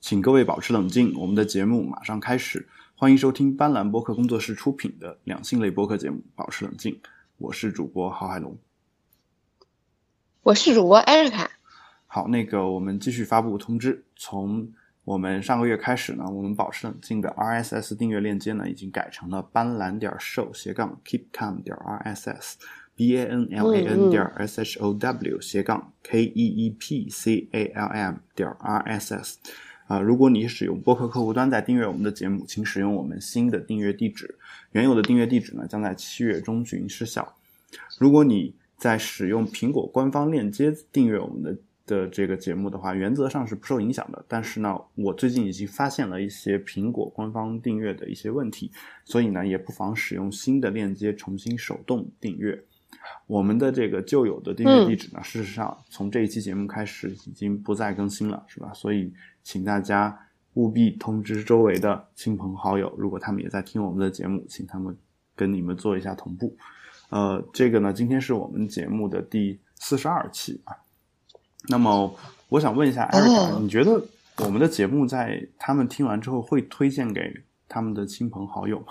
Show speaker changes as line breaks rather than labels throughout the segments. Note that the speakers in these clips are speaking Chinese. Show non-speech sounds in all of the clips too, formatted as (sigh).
请各位保持冷静，我们的节目马上开始。欢迎收听斑斓播客工作室出品的两性类播客节目《保持冷静》，我是主播郝海龙，
我是主播艾瑞卡。
好，那个我们继续发布通知，从我们上个月开始呢，我们保持冷静的 RSS 订阅链接呢，已经改成了斑斓点 show 斜杠 keep calm 点 RSS。b a n l a n 点 s h o w 斜杠 k e e p c a l m 点 r s s 啊，如果你使用播客客户端在订阅我们的节目，请使用我们新的订阅地址。原有的订阅地址呢，将在七月中旬失效。如果你在使用苹果官方链接订阅我们的的这个节目的话，原则上是不受影响的。但是呢，我最近已经发现了一些苹果官方订阅的一些问题，所以呢，也不妨使用新的链接重新手动订阅。我们的这个旧有的订阅地址呢，事实上从这一期节目开始已经不再更新了，是吧？所以请大家务必通知周围的亲朋好友，如果他们也在听我们的节目，请他们跟你们做一下同步。呃，这个呢，今天是我们节目的第四十二期啊。那么我想问一下艾瑞卡，你觉得我们的节目在他们听完之后会推荐给他们的亲朋好友吗？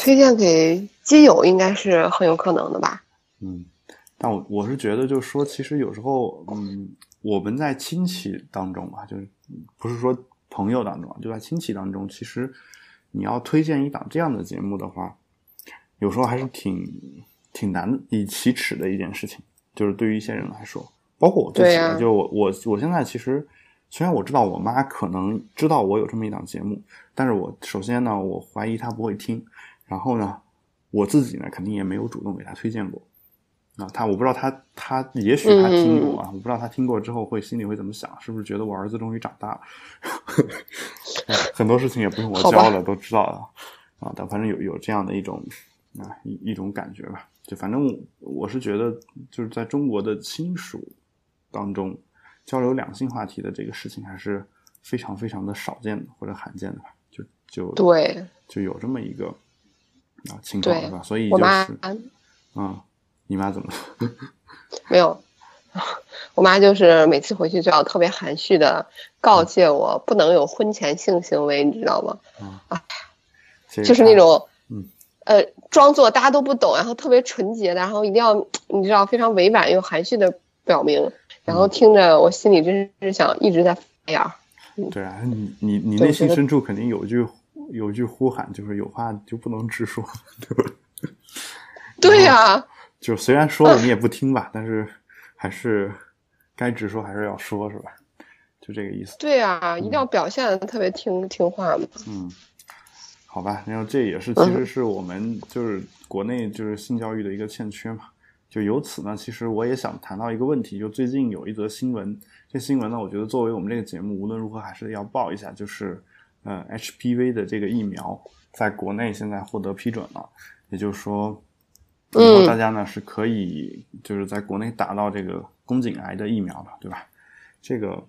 推荐给基友应该是很有可能的吧。
嗯，但我我是觉得，就是说，其实有时候，嗯，我们在亲戚当中吧，就是不是说朋友当中，就在亲戚当中，其实你要推荐一档这样的节目的话，有时候还是挺挺难以启齿的一件事情。就是对于一些人来说，包括我自己，就我我我现在其实虽然我知道我妈可能知道我有这么一档节目，但是我首先呢，我怀疑她不会听。然后呢，我自己呢肯定也没有主动给他推荐过。啊，他我不知道他他也许他听过啊，我不知道他听过之后会心里会怎么想，是不是觉得我儿子终于长大了，(laughs) 很多事情也不用我教了都知道了啊。但反正有有这样的一种啊一一种感觉吧。就反正我是觉得就是在中国的亲属当中交流两性话题的这个事情还是非常非常的少见的或者罕见的吧。就就
对，
就有这么一个。啊，情况是吧？所以就是，嗯，你妈怎么了？(laughs)
没有，(laughs) 我妈就是每次回去就要特别含蓄的告诫我，不能有婚前性行为，你知道吗？啊，就是那种，
嗯，
呃，装作大家都不懂，然后特别纯洁的，然后一定要你知道非常委婉又含蓄的表明，然后听着我心里真是想一直在发
芽。对啊，你你你内心深处肯定有一句。有句呼喊，就是有话就不能直说，对吧？(laughs)
对呀，
就虽然说了你也不听吧，但是还是该直说还是要说，是吧？就这个意思。
对呀，一定要表现的特别听听话嘛。
嗯，好吧，然后这也是其实是我们就是国内就是性教育的一个欠缺嘛。就由此呢，其实我也想谈到一个问题，就最近有一则新闻，这新闻呢，我觉得作为我们这个节目，无论如何还是要报一下，就是。呃，HPV 的这个疫苗在国内现在获得批准了，也就是说，以后大家呢是可以就是在国内打到这个宫颈癌的疫苗的，对吧？这个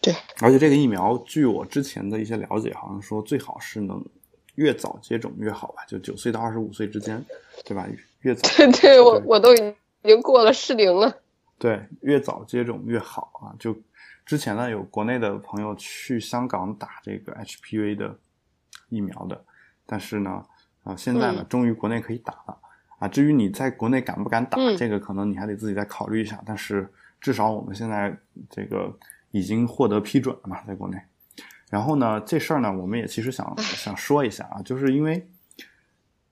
对，
而且这个疫苗，据我之前的一些了解，好像说最好是能越早接种越好吧，就九岁到二十五岁之间，对吧？越早
对 (laughs) 对，我我都已经过了适龄了，
对，越早接种越好啊，就。之前呢，有国内的朋友去香港打这个 HPV 的疫苗的，但是呢，啊，现在呢，终于国内可以打了啊。至于你在国内敢不敢打，这个可能你还得自己再考虑一下。但是至少我们现在这个已经获得批准了嘛，在国内。然后呢，这事儿呢，我们也其实想想说一下啊，就是因为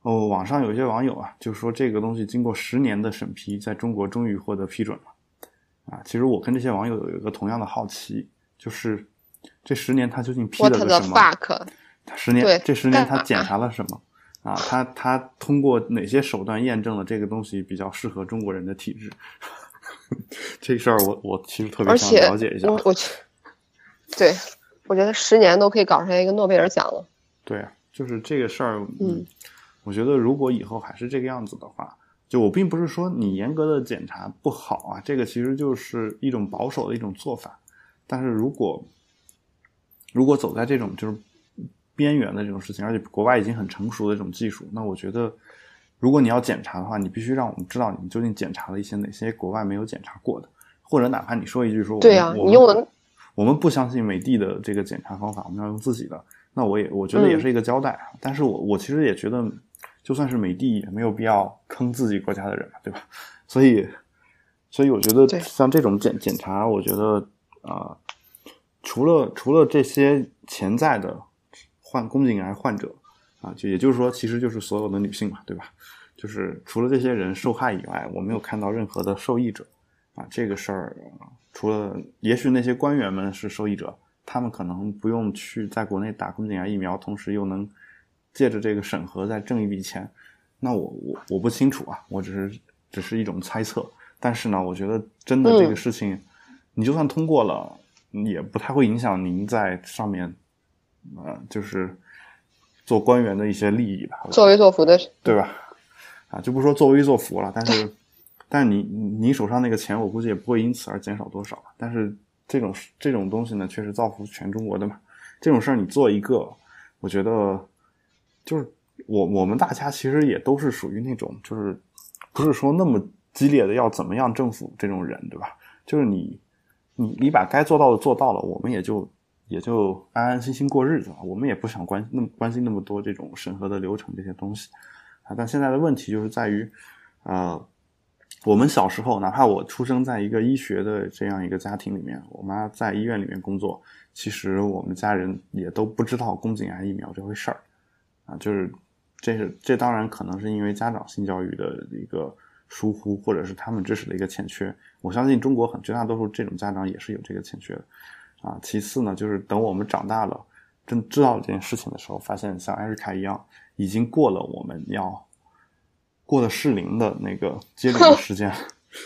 哦，网上有一些网友啊，就说这个东西经过十年的审批，在中国终于获得批准了。啊，其实我跟这些网友有一个同样的好奇，就是这十年他究竟批了个什么？他十年这十年他检查了什么？啊，他他通过哪些手段验证了这个东西比较适合中国人的体质？(laughs) 这事儿我我其实特别想了解一下。
我我去，对，我觉得十年都可以搞出来一个诺贝尔奖了。
对啊，就是这个事儿，嗯，我觉得如果以后还是这个样子的话。就我并不是说你严格的检查不好啊，这个其实就是一种保守的一种做法。但是如果如果走在这种就是边缘的这种事情，而且国外已经很成熟的这种技术，那我觉得如果你要检查的话，你必须让我们知道你究竟检查了一些哪些国外没有检查过的，或者哪怕你说一句说，
对呀，你用的，
我们不相信美的的这个检查方法，我们要用自己的，那我也我觉得也是一个交代。但是我我其实也觉得，就算是美帝也没有必要坑自己国家的人嘛，对吧？所以，所以我觉得像这种检检查，我觉得啊，除了除了这些潜在的患宫颈癌患者啊，就也就是说，其实就是所有的女性嘛，对吧？就是除了这些人受害以外，我没有看到任何的受益者，啊，这个事儿除了也许那些官员们是受益者，他们可能不用去在国内打宫颈癌疫苗，同时又能借着这个审核再挣一笔钱，那我我我不清楚啊，我只是只是一种猜测。但是呢，我觉得真的这个事情，你就算通过了，也不太会影响您在上面，呃，就是做官员的一些利益吧，
作威作福的，
对吧？啊，就不说作威作福了，但是，(laughs) 但是你你手上那个钱，我估计也不会因此而减少多少。但是这种这种东西呢，确实造福全中国的嘛。这种事儿你做一个，我觉得就是我我们大家其实也都是属于那种，就是不是说那么激烈的要怎么样政府这种人，对吧？就是你你你把该做到的做到了，我们也就也就安安心心过日子了。我们也不想关那么关心那么多这种审核的流程这些东西。啊，但现在的问题就是在于，呃，我们小时候，哪怕我出生在一个医学的这样一个家庭里面，我妈在医院里面工作，其实我们家人也都不知道宫颈癌疫苗这回事儿，啊，就是这是这当然可能是因为家长性教育的一个疏忽，或者是他们知识的一个欠缺。我相信中国很绝大多数这种家长也是有这个欠缺的，啊，其次呢，就是等我们长大了，真知道这件事情的时候，发现像艾瑞卡一样。已经过了我们要过了适龄的那个接种的时间，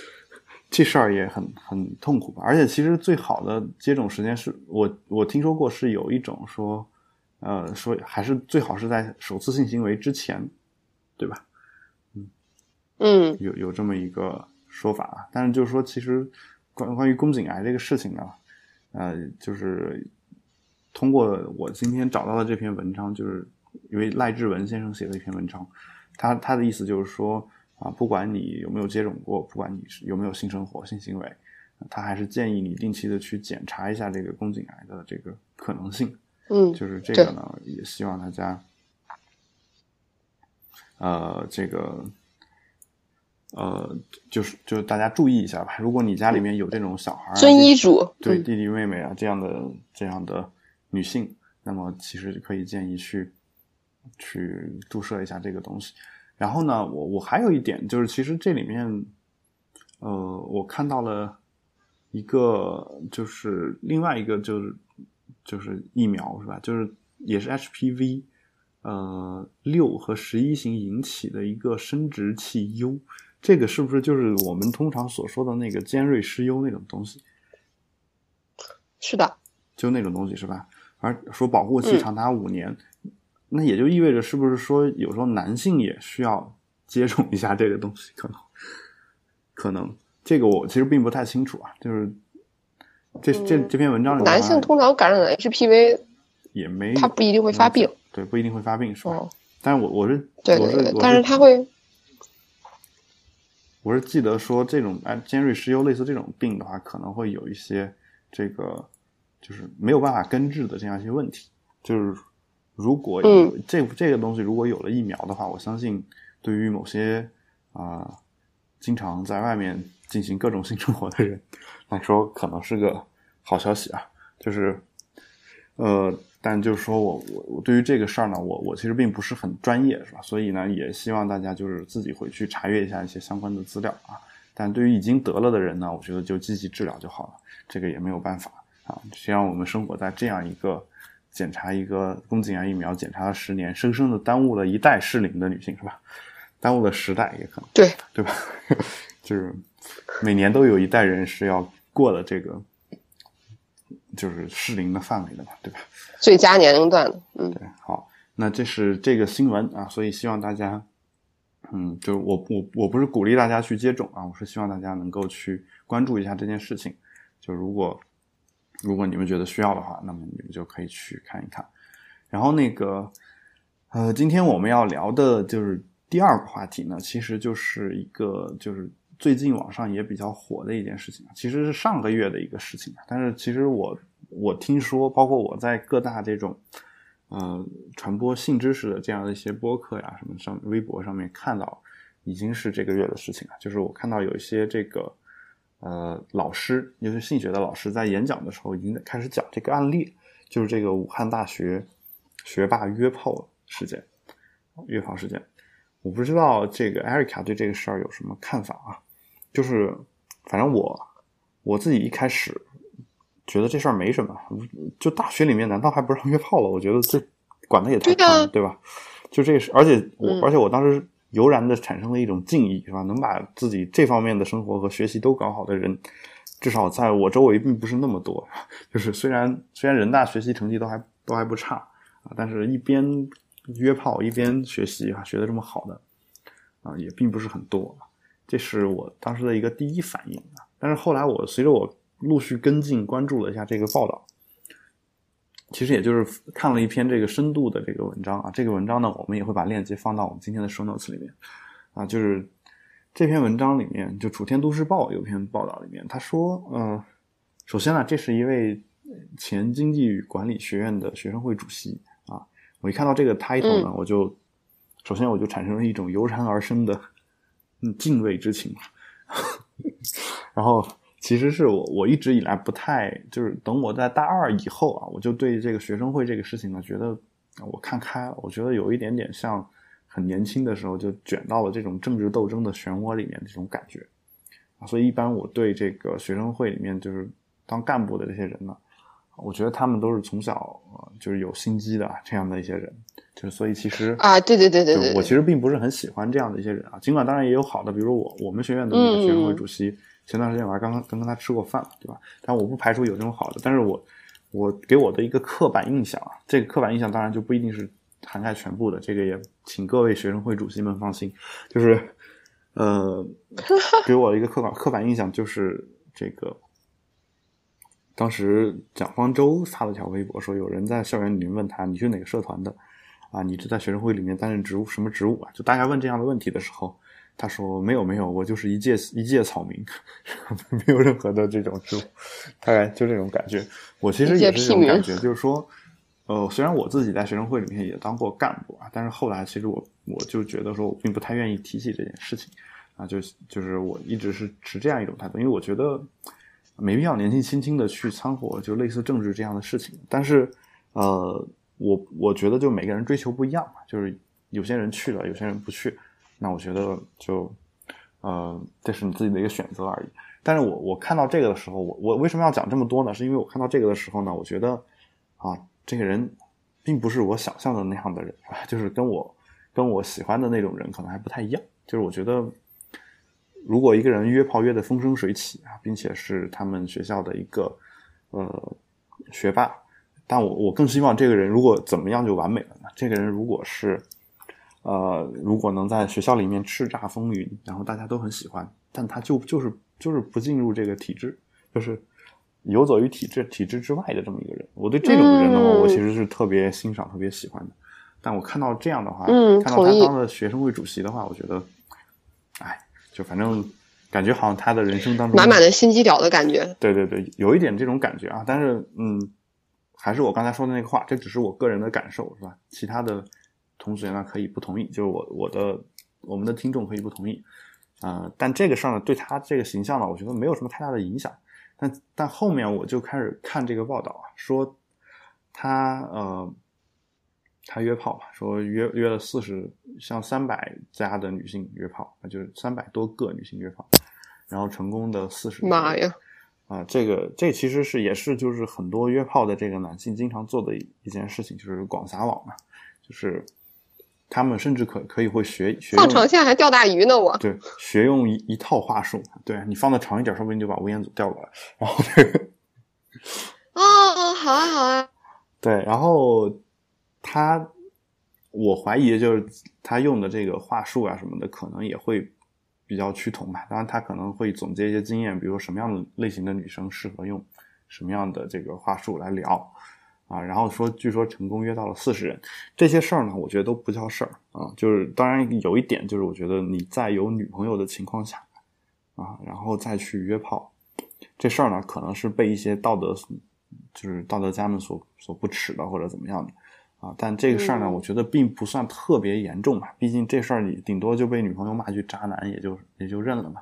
(laughs) 这事儿也很很痛苦吧。而且其实最好的接种时间是我我听说过是有一种说，呃，说还是最好是在首次性行为之前，对吧？
嗯嗯，
有有这么一个说法啊。但是就是说，其实关关于宫颈癌这个事情呢，呃，就是通过我今天找到的这篇文章，就是。因为赖志文先生写的一篇文章，他他的意思就是说啊，不管你有没有接种过，不管你是有没有性生活、性行为，他还是建议你定期的去检查一下这个宫颈癌的这个可能性。
嗯，
就是这个呢，也希望大家，呃，这个，呃，就是就是大家注意一下吧。如果你家里面有这种小孩，
遵医嘱，
对弟弟妹妹啊这样的这样的女性，那么其实可以建议去。去注射一下这个东西，然后呢，我我还有一点就是，其实这里面，呃，我看到了一个，就是另外一个，就是就是疫苗是吧？就是也是 HPV，呃，六和十一型引起的一个生殖器疣，这个是不是就是我们通常所说的那个尖锐湿疣那种东西？
是的，
就那种东西是吧？而说保护期长达五年。那也就意味着，是不是说有时候男性也需要接种一下这个东西？可能，可能这个我其实并不太清楚啊。就是这这这篇文章里，
男性通常感染了 HPV
也没，
他不一定会发病。
对，不一定会发病，是吧？但是我我是
对对对，但是他会，
我是记得说这种哎尖锐湿疣类似这种病的话，可能会有一些这个就是没有办法根治的这样一些问题，就是。如果这这个东西如果有了疫苗的话，我相信对于某些啊经常在外面进行各种性生活的人 (laughs) 来说，可能是个好消息啊。就是呃，但就是说我我我对于这个事儿呢，我我其实并不是很专业，是吧？所以呢，也希望大家就是自己回去查阅一下一些相关的资料啊。但对于已经得了的人呢，我觉得就积极治疗就好了，这个也没有办法啊。虽然我们生活在这样一个。检查一个宫颈癌疫苗，检查了十年，生生的耽误了一代适龄的女性，是吧？耽误了时代也可能，
对 (laughs)
对吧？就是每年都有一代人是要过了这个，就是适龄的范围的嘛，对吧？
最佳年龄段的，嗯，
对。好，那这是这个新闻啊，所以希望大家，嗯，就是我我我不是鼓励大家去接种啊，我是希望大家能够去关注一下这件事情，就如果。如果你们觉得需要的话，那么你们就可以去看一看。然后那个，呃，今天我们要聊的就是第二个话题呢，其实就是一个就是最近网上也比较火的一件事情，其实是上个月的一个事情。但是其实我我听说，包括我在各大这种呃传播性知识的这样的一些播客呀什么上微博上面看到，已经是这个月的事情了。就是我看到有一些这个呃老师，尤其性学的老师，在演讲的时候已经开始讲这个案例，就是这个武汉大学学霸约炮事件，约炮事件。我不知道这个艾瑞卡对这个事儿有什么看法啊？就是，反正我我自己一开始觉得这事儿没什么，就大学里面难道还不让约炮了？我觉得这管的也太宽了，对吧？就这事，而且我而且我当时油然的产生了一种敬意，是吧？能把自己这方面的生活和学习都搞好的人，至少在我周围并不是那么多。就是虽然虽然人大学习成绩都还都还不差啊，但是一边。约炮一边学习啊，学的这么好的啊，也并不是很多，这是我当时的一个第一反应啊。但是后来我随着我陆续跟进关注了一下这个报道，其实也就是看了一篇这个深度的这个文章啊。这个文章呢，我们也会把链接放到我们今天的 show notes 里面啊。就是这篇文章里面，就《楚天都市报》有篇报道里面，他说，嗯，首先呢，这是一位前经济与管理学院的学生会主席。我一看到这个 title 呢，我就首先我就产生了一种油然而生的嗯敬畏之情，(laughs) 然后其实是我我一直以来不太就是等我在大二以后啊，我就对这个学生会这个事情呢，觉得我看开了，我觉得有一点点像很年轻的时候就卷到了这种政治斗争的漩涡里面这种感觉啊，所以一般我对这个学生会里面就是当干部的这些人呢。我觉得他们都是从小就是有心机的这样的一些人，就是所以其实
啊，对对对对对，
我其实并不是很喜欢这样的一些人啊。尽管当然也有好的，比如我我们学院的那个学生会主席，前段时间我还刚刚刚跟他吃过饭，对吧？但我不排除有这种好的，但是我我给我的一个刻板印象啊，这个刻板印象当然就不一定是涵盖全部的，这个也请各位学生会主席们放心，就是呃，(laughs) 给我一个刻板刻板印象就是这个。当时蒋方舟发了条微博，说有人在校园里面问他：“你是哪个社团的？啊，你是在学生会里面担任职务什么职务啊？”就大家问这样的问题的时候，他说：“没有，没有，我就是一介一介草民，(laughs) 没有任何的这种职务。”大概就这种感觉。我其实也是这种感觉，就是说，呃，虽然我自己在学生会里面也当过干部啊，但是后来其实我我就觉得说我并不太愿意提起这件事情啊，就就是我一直是持这样一种态度，因为我觉得。没必要年纪轻轻的去掺和，就类似政治这样的事情。但是，呃，我我觉得就每个人追求不一样嘛，就是有些人去了，有些人不去。那我觉得就，呃，这是你自己的一个选择而已。但是我我看到这个的时候，我我为什么要讲这么多呢？是因为我看到这个的时候呢，我觉得啊，这个人并不是我想象的那样的人，(laughs) 就是跟我跟我喜欢的那种人可能还不太一样。就是我觉得。如果一个人约炮约的风生水起啊，并且是他们学校的一个呃学霸，但我我更希望这个人如果怎么样就完美了呢？这个人如果是呃，如果能在学校里面叱咤风云，然后大家都很喜欢，但他就就是就是不进入这个体制，就是游走于体制体制之外的这么一个人。我对这种人的话，我其实是特别欣赏、特别喜欢的。但我看到这样的话，看到他当了学生会主席的话，我觉得，哎。就反正感觉好像他的人生当中
满满的心机婊的感觉，
对对对，有一点这种感觉啊。但是嗯，还是我刚才说的那个话，这只是我个人的感受，是吧？其他的同学呢可以不同意，就是我我的我们的听众可以不同意啊。但这个事儿呢，对他这个形象呢，我觉得没有什么太大的影响。但但后面我就开始看这个报道啊，说他呃。他约炮嘛，说约约了四十，像三百家的女性约炮，那就是三百多个女性约炮，然后成功的四十。
妈呀！
啊，这个这其实是也是就是很多约炮的这个男性经常做的一件事情，就是广撒网嘛，就是他们甚至可可以会学学
放长线还钓大鱼呢，我
对学用一一套话术，对你放的长一点，说不定就把吴彦祖钓过来，然后这个
哦，好啊，好啊，
对，然后。他，我怀疑就是他用的这个话术啊什么的，可能也会比较趋同吧。当然，他可能会总结一些经验，比如说什么样的类型的女生适合用什么样的这个话术来聊啊。然后说，据说成功约到了四十人，这些事儿呢，我觉得都不叫事儿啊。就是当然有一点，就是我觉得你在有女朋友的情况下啊，然后再去约炮，这事儿呢，可能是被一些道德，就是道德家们所所不耻的，或者怎么样的啊。但这个事儿呢，我觉得并不算特别严重吧，毕竟这事儿你顶多就被女朋友骂句渣男，也就也就认了嘛，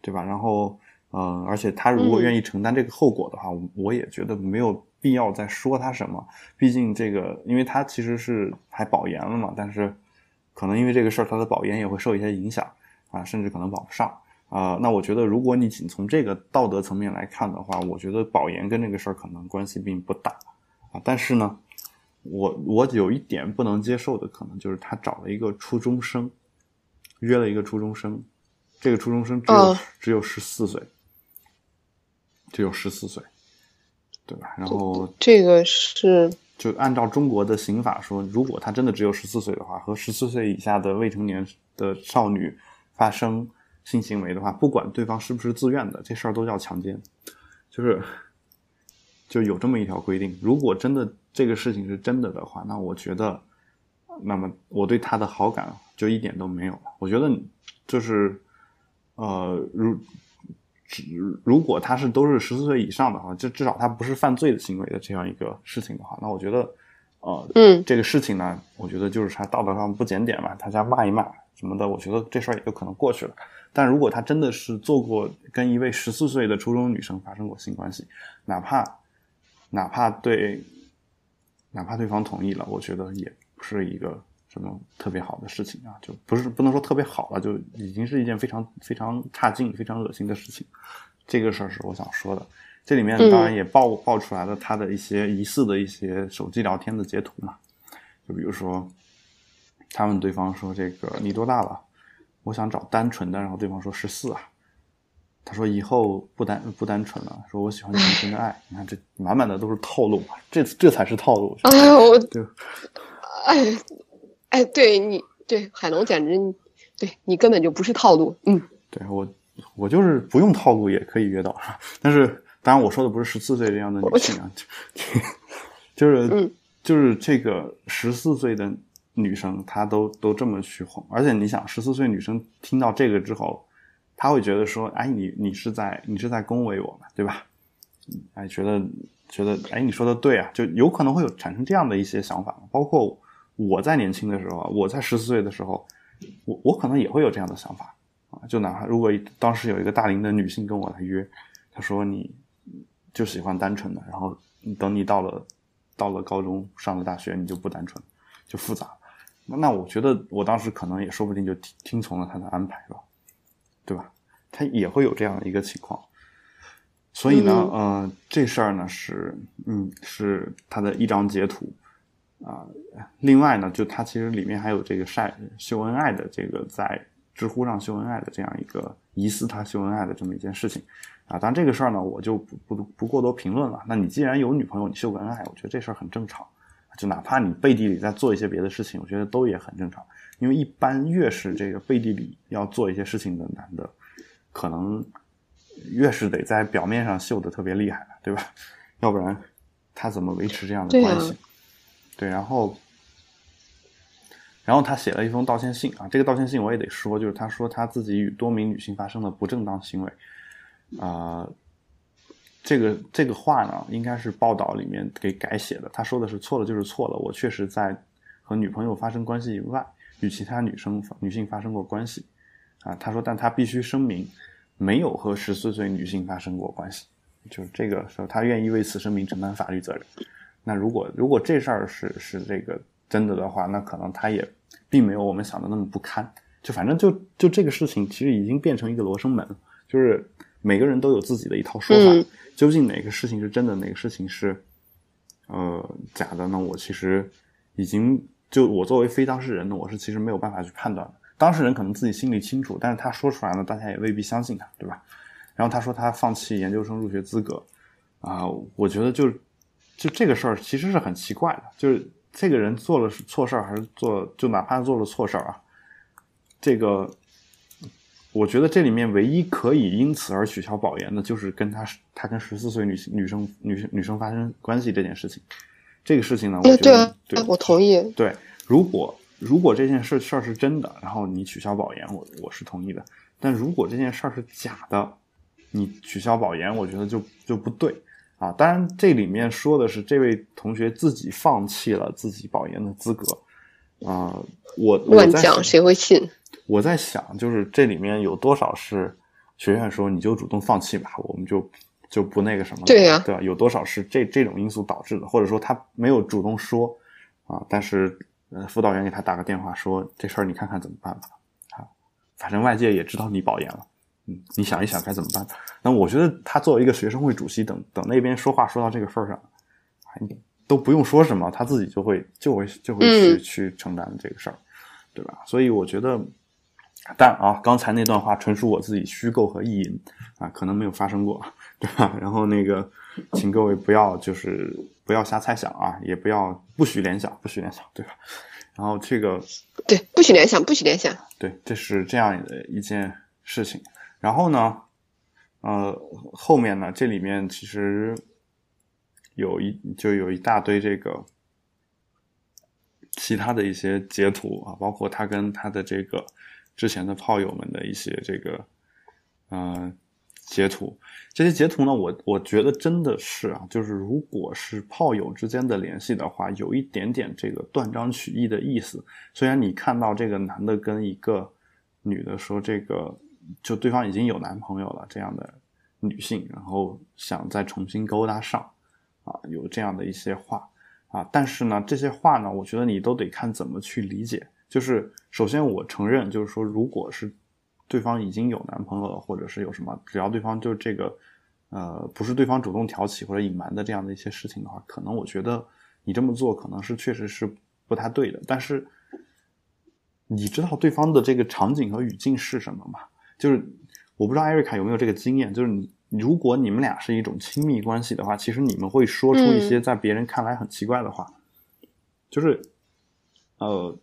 对吧？然后，嗯，而且他如果愿意承担这个后果的话，我也觉得没有必要再说他什么。毕竟这个，因为他其实是还保研了嘛，但是可能因为这个事儿，他的保研也会受一些影响啊，甚至可能保不上。啊，那我觉得，如果你仅从这个道德层面来看的话，我觉得保研跟这个事儿可能关系并不大啊。但是呢，我我有一点不能接受的，可能就是他找了一个初中生，约了一个初中生，这个初中生只有只有十四岁，只有十四岁，对吧？然后
这个是
就按照中国的刑法说，如果他真的只有十四岁的话，和十四岁以下的未成年的少女发生。性行为的话，不管对方是不是自愿的，这事儿都叫强奸，就是就有这么一条规定。如果真的这个事情是真的的话，那我觉得，那么我对他的好感就一点都没有了。我觉得就是呃，如如果他是都是十四岁以上的话，就至少他不是犯罪的行为的这样一个事情的话，那我觉得呃，
嗯，
这个事情呢，我觉得就是他道德上不检点嘛，大家骂一骂什么的，我觉得这事儿也就可能过去了。但如果他真的是做过跟一位十四岁的初中女生发生过性关系，哪怕哪怕对哪怕对方同意了，我觉得也不是一个什么特别好的事情啊，就不是不能说特别好了，就已经是一件非常非常差劲、非常恶心的事情。这个事儿是我想说的。这里面当然也爆爆出来了他的一些疑似的一些手机聊天的截图嘛，就比如说他问对方说：“这个你多大了？”我想找单纯的，然后对方说十四啊，他说以后不单不单纯了，说我喜欢纯纯的爱。你看这满满的都是套路，这这才是套路。
哎我，(laughs) 哎哎，对你对海龙简直，对你根本就不是套路。嗯，
对我我就是不用套路也可以约到，(laughs) 但是当然我说的不是十四岁这样的女性啊，(laughs) 就是就是这个十四岁的。女生她都都这么去哄，而且你想，十四岁女生听到这个之后，他会觉得说：“哎，你你是在你是在恭维我嘛，对吧？”哎，觉得觉得哎，你说的对啊，就有可能会有产生这样的一些想法。包括我在年轻的时候，我在十四岁的时候，我我可能也会有这样的想法啊。就哪怕如果当时有一个大龄的女性跟我来约，她说你就喜欢单纯的，然后等你到了到了高中上了大学，你就不单纯，就复杂。那我觉得我当时可能也说不定就听听从了他的安排吧，对吧？他也会有这样的一个情况，所以呢，呃，这事儿呢是，嗯，是他的一张截图啊。另外呢，就他其实里面还有这个晒秀恩爱的这个在知乎上秀恩爱的这样一个疑似他秀恩爱的这么一件事情啊。当然这个事儿呢，我就不不不过多评论了。那你既然有女朋友，你秀个恩爱，我觉得这事儿很正常。就哪怕你背地里在做一些别的事情，我觉得都也很正常。因为一般越是这个背地里要做一些事情的男的，可能越是得在表面上秀的特别厉害对吧？要不然他怎么维持这样的关系？对，然后，然后他写了一封道歉信啊。这个道歉信我也得说，就是他说他自己与多名女性发生了不正当行为，啊。这个这个话呢，应该是报道里面给改写的。他说的是错了就是错了。我确实在和女朋友发生关系以外，与其他女生女性发生过关系。啊，他说，但他必须声明，没有和十四岁女性发生过关系。就是这个时候，他愿意为此声明承担法律责任。那如果如果这事儿是是这个真的的话，那可能他也并没有我们想的那么不堪。就反正就就这个事情，其实已经变成一个罗生门，就是每个人都有自己的一套说法。究竟哪个事情是真的，哪个事情是，呃，假的呢？我其实已经就我作为非当事人呢，我是其实没有办法去判断的。当事人可能自己心里清楚，但是他说出来了，大家也未必相信他，对吧？然后他说他放弃研究生入学资格，啊，我觉得就就这个事儿其实是很奇怪的，就是这个人做了错事儿，还是做就哪怕做了错事儿啊，这个。我觉得这里面唯一可以因此而取消保研的，就是跟他他跟十四岁女性女生女女生发生关系这件事情。这个事情呢，我觉得对，
我同意。
对，如果如果这件事事儿是真的，然后你取消保研，我我是同意的。但如果这件事儿是假的，你取消保研，我觉得就就不对啊。当然，这里面说的是这位同学自己放弃了自己保研的资格啊。我
乱讲，谁会信？
我在想，就是这里面有多少是学院说你就主动放弃吧，我们就就不那个什么了，
对呀，
对吧？有多少是这这种因素导致的，或者说他没有主动说啊，但是呃，辅导员给他打个电话说这事儿你看看怎么办吧。啊，反正外界也知道你保研了，嗯，你想一想该怎么办。那我觉得他作为一个学生会主席，等等那边说话说到这个份儿上，都不用说什么，他自己就会就会就会去去承担这个事儿。对吧？所以我觉得，但啊，刚才那段话纯属我自己虚构和意淫啊，可能没有发生过，对吧？(laughs) 然后那个，请各位不要就是不要瞎猜想啊，也不要不许联想，不许联想，对吧？然后这个
对，不许联想，不许联想，
对，这是这样的一件事情。然后呢，呃，后面呢，这里面其实有一就有一大堆这个。其他的一些截图啊，包括他跟他的这个之前的炮友们的一些这个嗯截图，这些截图呢，我我觉得真的是啊，就是如果是炮友之间的联系的话，有一点点这个断章取义的意思。虽然你看到这个男的跟一个女的说这个，就对方已经有男朋友了这样的女性，然后想再重新勾搭上啊，有这样的一些话。啊，但是呢，这些话呢，我觉得你都得看怎么去理解。就是首先，我承认，就是说，如果是对方已经有男朋友了，或者是有什么，只要对方就这个，呃，不是对方主动挑起或者隐瞒的这样的一些事情的话，可能我觉得你这么做可能是确实是不太对的。但是，你知道对方的这个场景和语境是什么吗？就是我不知道艾瑞卡有没有这个经验，就是你。如果你们俩是一种亲密关系的话，其实你们会说出一些在别人看来很奇怪的话，就是，呃，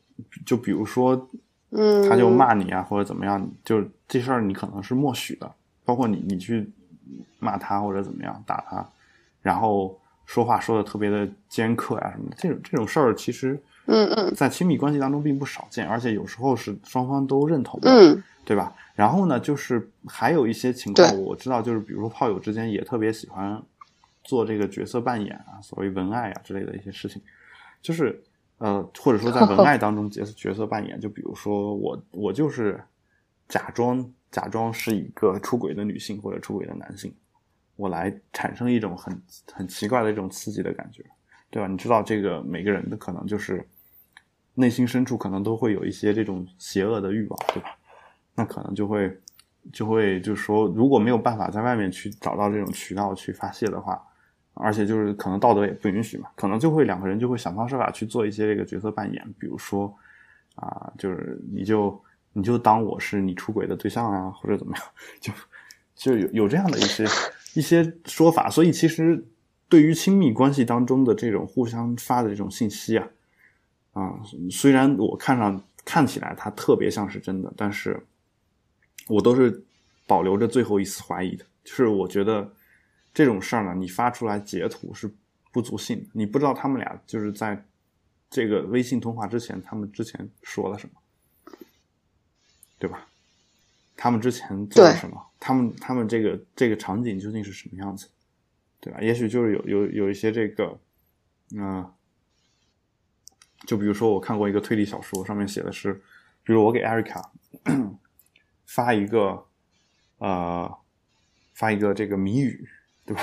就比如说，
嗯，
他就骂你啊，或者怎么样，就这事儿你可能是默许的，包括你你去骂他或者怎么样打他，然后说话说的特别的尖刻啊什么的，这种这种事儿其实，
嗯嗯，
在亲密关系当中并不少见，而且有时候是双方都认同
的，嗯，
对吧？然后呢，就是还有一些情况，我知道，就是比如说炮友之间也特别喜欢做这个角色扮演啊，所谓文爱啊之类的一些事情，就是呃，或者说在文爱当中 (laughs) 角色角色扮演，就比如说我我就是假装假装是一个出轨的女性或者出轨的男性，我来产生一种很很奇怪的一种刺激的感觉，对吧？你知道这个每个人的可能就是内心深处可能都会有一些这种邪恶的欲望，对吧？那可能就会，就会就是说，如果没有办法在外面去找到这种渠道去发泄的话，而且就是可能道德也不允许嘛，可能就会两个人就会想方设法去做一些这个角色扮演，比如说啊，就是你就你就当我是你出轨的对象啊，或者怎么样，就就有有这样的一些一些说法。所以其实对于亲密关系当中的这种互相发的这种信息啊，啊，虽然我看上看起来它特别像是真的，但是。我都是保留着最后一丝怀疑的，就是我觉得这种事儿呢，你发出来截图是不足信的，你不知道他们俩就是在这个微信通话之前，他们之前说了什么，对吧？他们之前做了什么？他们他们这个这个场景究竟是什么样子，对吧？也许就是有有有一些这个，嗯，就比如说我看过一个推理小说，上面写的是，比如我给艾瑞卡。发一个，呃，发一个这个谜语，对吧？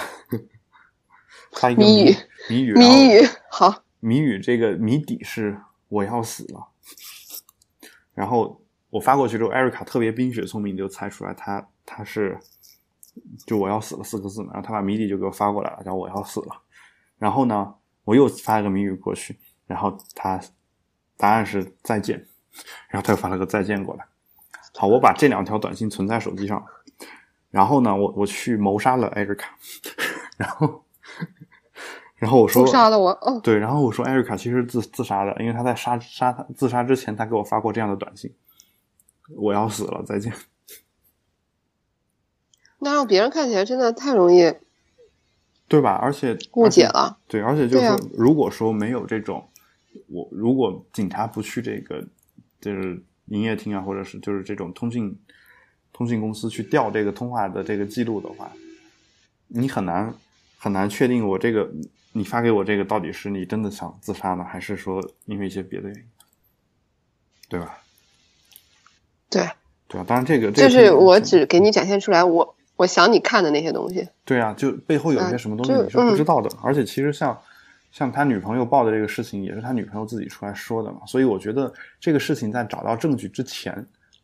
(laughs) 发一个谜语，谜语，
谜语，好。
谜语这个谜底是我要死了。然后我发过去之后，艾瑞卡特别冰雪聪明，就猜出来他他是就我要死了四个字嘛。然后他把谜底就给我发过来了，叫我要死了。然后呢，我又发了个谜语过去，然后他答案是再见。然后他又发了个再见过来。好，我把这两条短信存在手机上，然后呢，我我去谋杀了艾瑞卡，然后，然后我说
杀了我，哦，
对，然后我说艾瑞卡其实自自杀的，因为他在杀杀他自杀之前，他给我发过这样的短信，我要死了，再见。
那让别人看起来真的太容易，
对吧？而且
误解了，
对，而且就是说，如果说没有这种，我如果警察不去这个，就是。营业厅啊，或者是就是这种通信通信公司去调这个通话的这个记录的话，你很难很难确定我这个你发给我这个到底是你真的想自杀呢，还是说因为一些别的原因，对吧？
对，
对啊，当然这个
就是我只给你展现出来我我想你看的那些东西。
对啊，就背后有些什么东西你是不知道的，而且其实像像他女朋友报的这个事情，也是他女朋友自己出来说的嘛，所以我觉得这个事情在找到证据之前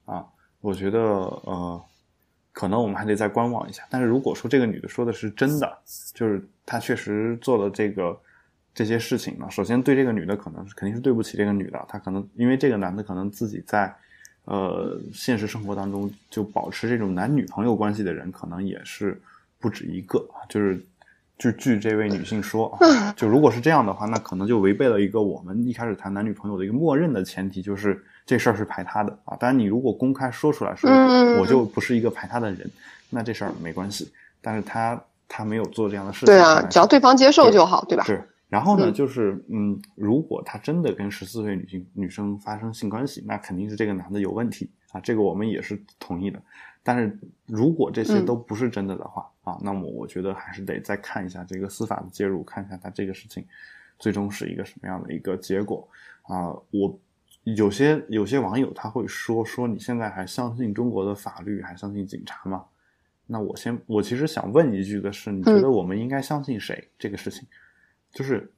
啊。我觉得呃，可能我们还得再观望一下。但是如果说这个女的说的是真的，就是她确实做了这个这些事情呢，首先对这个女的可能肯定是对不起这个女的。她可能因为这个男的可能自己在呃现实生活当中就保持这种男女朋友关系的人，可能也是不止一个。就是就据这位女性说，就如果是这样的话，那可能就违背了一个我们一开始谈男女朋友的一个默认的前提，就是。这事儿是排他的啊，当然你如果公开说出来说我就不是一个排他的人，那这事儿没关系。但是他他没有做这样的事情，
对啊，只要对方接受就好，对吧？
是。然后呢，就是嗯，如果他真的跟十四岁女性女生发生性关系，那肯定是这个男的有问题啊，这个我们也是同意的。但是如果这些都不是真的的话啊，那么我觉得还是得再看一下这个司法的介入，看一下他这个事情最终是一个什么样的一个结果啊，我。有些有些网友他会说说你现在还相信中国的法律，还相信警察吗？那我先我其实想问一句的是，你觉得我们应该相信谁？这个事情，就是，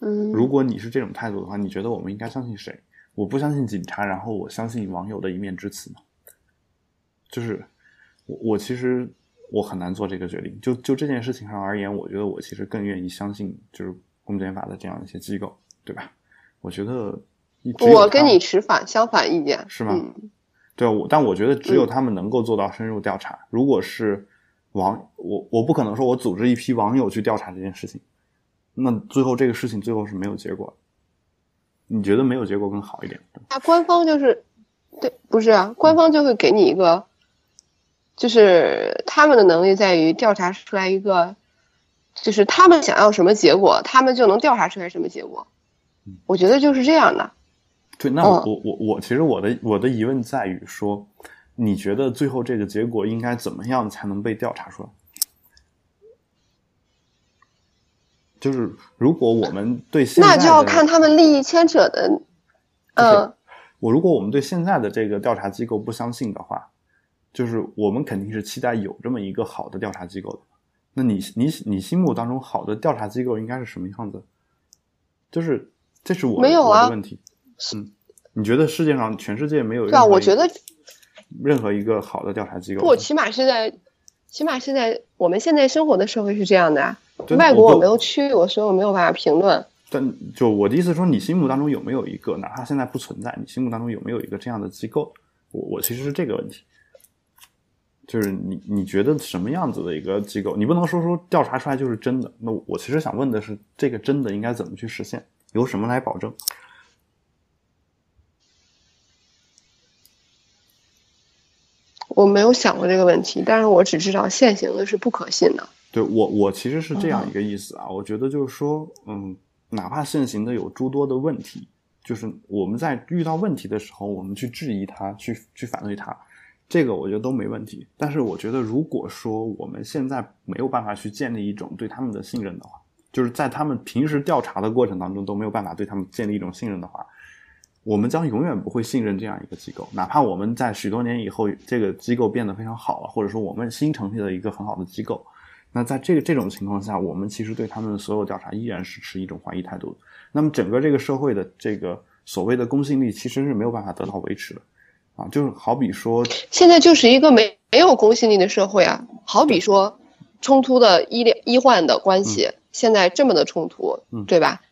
嗯，
如果你是这种态度的话，你觉得我们应该相信谁？我不相信警察，然后我相信网友的一面之词吗？就是我我其实我很难做这个决定。就就这件事情上而言，我觉得我其实更愿意相信就是公检法的这样一些机构，对吧？我觉得。
我跟你持反相反意见，
是吗？对，我但我觉得只有他们能够做到深入调查。如果是网，我我不可能说我组织一批网友去调查这件事情，那最后这个事情最后是没有结果。你觉得没有结果更好一点？
啊，官方就是对，不是啊，官方就会给你一个，就是他们的能力在于调查出来一个，就是他们想要什么结果，他们就能调查出来什么结果。我觉得就是这样的。
对，那我我我其实我的我的疑问在于说，你觉得最后这个结果应该怎么样才能被调查出来？就是如果我们对现
在那就要看他们利益牵扯的，嗯，
我如果我们对现在的这个调查机构不相信的话，就是我们肯定是期待有这么一个好的调查机构的。那你你你心目当中好的调查机构应该是什么样子？就是这是我
没有啊
问题。嗯，你觉得世界上全世界没有？
对啊，我觉得
任何一个好的调查机构，
不，起码是在，起码是在我们现在生活的社会是这样的啊。外国我没有去过，所以我没有办法评论。
但就我的意思说，你心目当中有没有一个，哪怕现在不存在，你心目当中有没有一个这样的机构？我我其实是这个问题，就是你你觉得什么样子的一个机构？你不能说说调查出来就是真的。那我其实想问的是，这个真的应该怎么去实现？由什么来保证？
我没有想过这个问题，但是我只知道现行的是不可信的。
对我，我其实是这样一个意思啊。我觉得就是说，嗯，哪怕现行的有诸多的问题，就是我们在遇到问题的时候，我们去质疑它，去去反对它，这个我觉得都没问题。但是我觉得，如果说我们现在没有办法去建立一种对他们的信任的话，就是在他们平时调查的过程当中都没有办法对他们建立一种信任的话。我们将永远不会信任这样一个机构，哪怕我们在许多年以后，这个机构变得非常好了，或者说我们新成立了一个很好的机构，那在这个这种情况下，我们其实对他们的所有调查依然是持一种怀疑态度。那么整个这个社会的这个所谓的公信力其实是没有办法得到维持的，啊，就是好比说，
现在就是一个没没有公信力的社会啊，好比说冲突的医疗医患的关系，现在这么的冲突，对吧？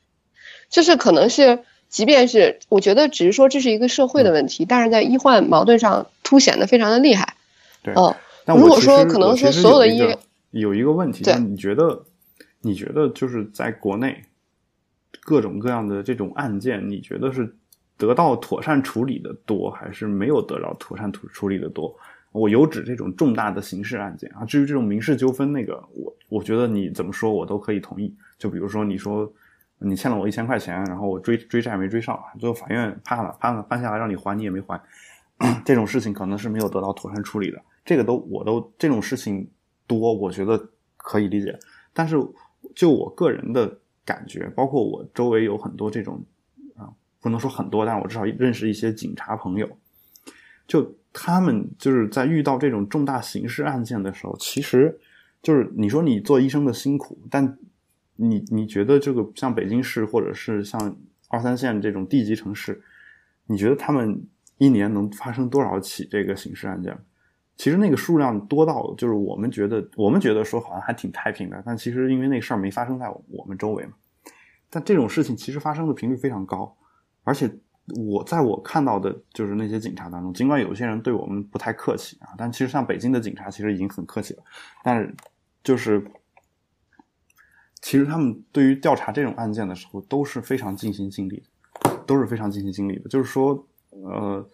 就是可能是。即便是我觉得，只是说这是一个社会的问题，但是在医患矛盾上凸显的非常的厉害。
对，
嗯，如果说可能说所有的医
院有一个问题，
对，
你觉得你觉得就是在国内各种各样的这种案件，你觉得是得到妥善处理的多，还是没有得到妥善处处理的多？我有指这种重大的刑事案件啊，至于这种民事纠纷，那个我我觉得你怎么说我都可以同意。就比如说你说。你欠了我一千块钱，然后我追追债没追上，最后法院判了，判了判下来让你还，你也没还，这种事情可能是没有得到妥善处理的。这个都我都这种事情多，我觉得可以理解。但是就我个人的感觉，包括我周围有很多这种，不能说很多，但我至少认识一些警察朋友，就他们就是在遇到这种重大刑事案件的时候，其实就是你说你做医生的辛苦，但你你觉得这个像北京市或者是像二三线这种地级城市，你觉得他们一年能发生多少起这个刑事案件？其实那个数量多到，就是我们觉得，我们觉得说好像还挺太平的，但其实因为那事儿没发生在我们周围嘛。但这种事情其实发生的频率非常高，而且我在我看到的就是那些警察当中，尽管有些人对我们不太客气啊，但其实像北京的警察其实已经很客气了。但是就是其实他们对于调查这种案件的时候都是非常尽心尽力的，都是非常尽心尽力的。就是说，呃。